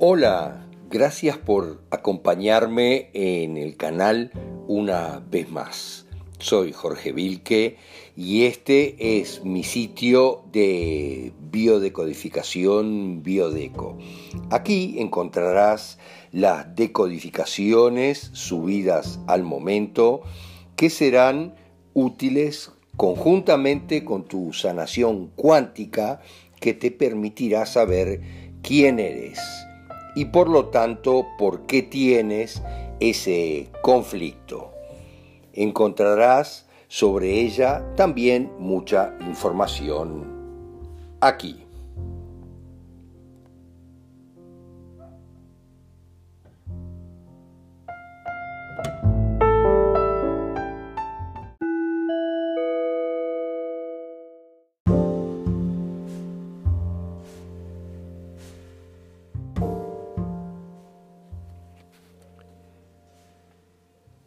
Hola, gracias por acompañarme en el canal una vez más. Soy Jorge Vilque y este es mi sitio de biodecodificación Biodeco. Aquí encontrarás las decodificaciones subidas al momento que serán útiles conjuntamente con tu sanación cuántica que te permitirá saber quién eres y por lo tanto por qué tienes ese conflicto. Encontrarás sobre ella también mucha información aquí.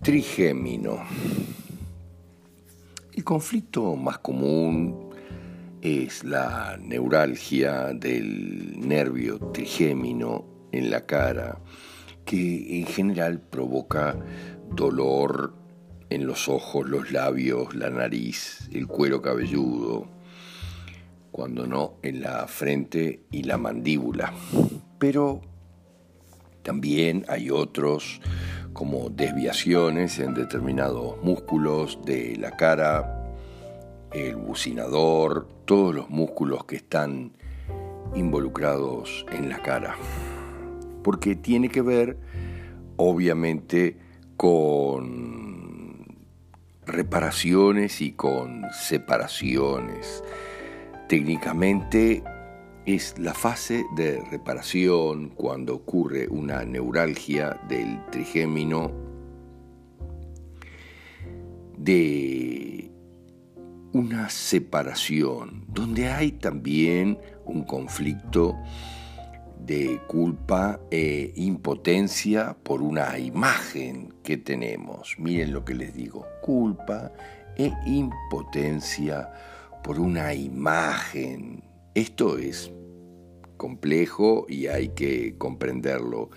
Trigémino. El conflicto más común es la neuralgia del nervio trigémino en la cara, que en general provoca dolor en los ojos, los labios, la nariz, el cuero cabelludo, cuando no en la frente y la mandíbula. Pero también hay otros como desviaciones en determinados músculos de la cara, el bucinador, todos los músculos que están involucrados en la cara. Porque tiene que ver, obviamente, con reparaciones y con separaciones. Técnicamente es la fase de reparación cuando ocurre una neuralgia del trigémino de una separación, donde hay también un conflicto de culpa e impotencia por una imagen que tenemos. Miren lo que les digo, culpa e impotencia por una imagen esto es complejo y hay que comprenderlo,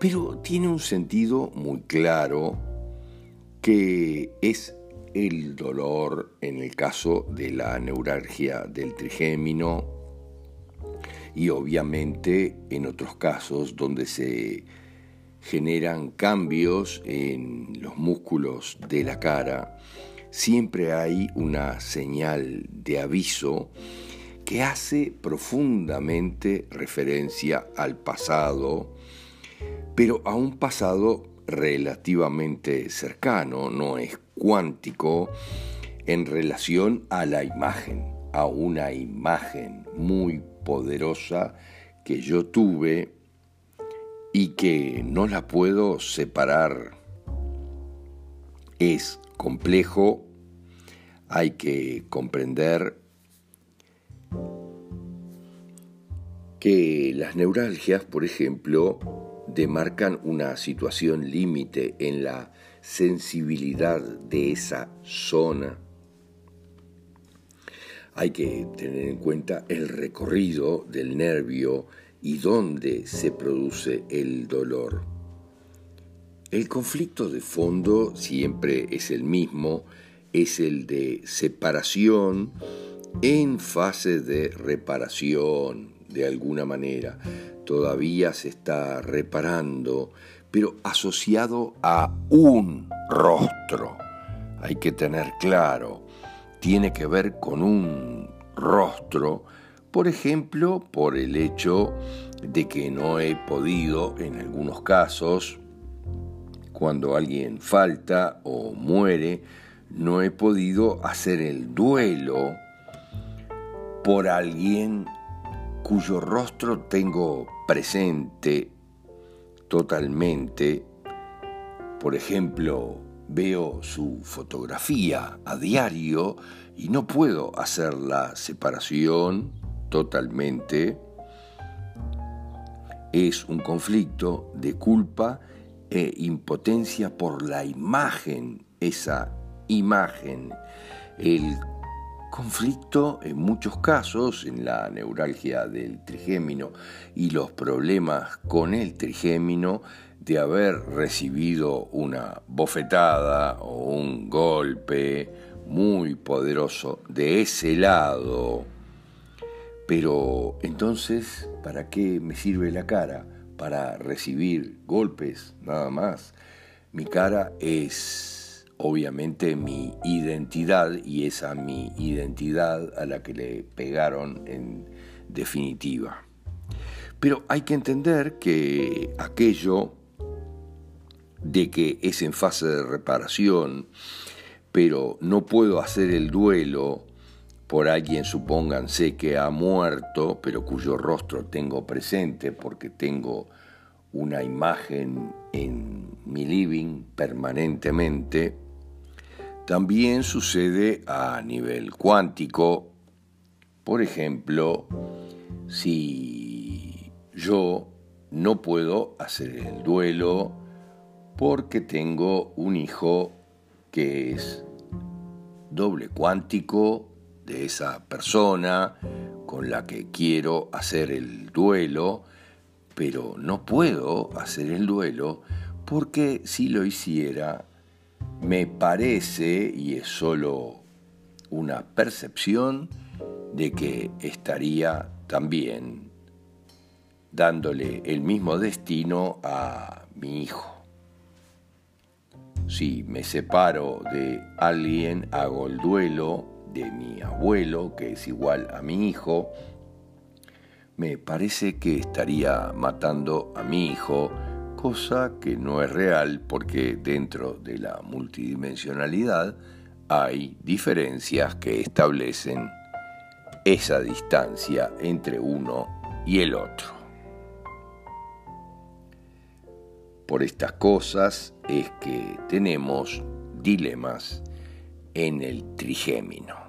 pero tiene un sentido muy claro que es el dolor en el caso de la neuralgia del trigémino y obviamente en otros casos donde se generan cambios en los músculos de la cara, siempre hay una señal de aviso que hace profundamente referencia al pasado, pero a un pasado relativamente cercano, no es cuántico, en relación a la imagen, a una imagen muy poderosa que yo tuve y que no la puedo separar. Es complejo, hay que comprender que las neuralgias, por ejemplo, demarcan una situación límite en la sensibilidad de esa zona. Hay que tener en cuenta el recorrido del nervio y dónde se produce el dolor. El conflicto de fondo siempre es el mismo, es el de separación en fase de reparación, de alguna manera. Todavía se está reparando, pero asociado a un rostro. Hay que tener claro, tiene que ver con un rostro, por ejemplo, por el hecho de que no he podido, en algunos casos, cuando alguien falta o muere, no he podido hacer el duelo por alguien cuyo rostro tengo presente totalmente. Por ejemplo, veo su fotografía a diario y no puedo hacer la separación totalmente. Es un conflicto de culpa e impotencia por la imagen, esa imagen, el conflicto en muchos casos en la neuralgia del trigémino y los problemas con el trigémino de haber recibido una bofetada o un golpe muy poderoso de ese lado. Pero entonces, ¿para qué me sirve la cara? Para recibir golpes, nada más. Mi cara es obviamente mi identidad y esa mi identidad a la que le pegaron en definitiva. Pero hay que entender que aquello de que es en fase de reparación, pero no puedo hacer el duelo por alguien, supónganse, que ha muerto, pero cuyo rostro tengo presente porque tengo una imagen en mi living permanentemente, también sucede a nivel cuántico. Por ejemplo, si yo no puedo hacer el duelo porque tengo un hijo que es doble cuántico de esa persona con la que quiero hacer el duelo, pero no puedo hacer el duelo porque si lo hiciera, me parece, y es solo una percepción, de que estaría también dándole el mismo destino a mi hijo. Si me separo de alguien, hago el duelo de mi abuelo, que es igual a mi hijo, me parece que estaría matando a mi hijo, cosa que no es real porque dentro de la multidimensionalidad hay diferencias que establecen esa distancia entre uno y el otro. Por estas cosas es que tenemos dilemas en el trigémino.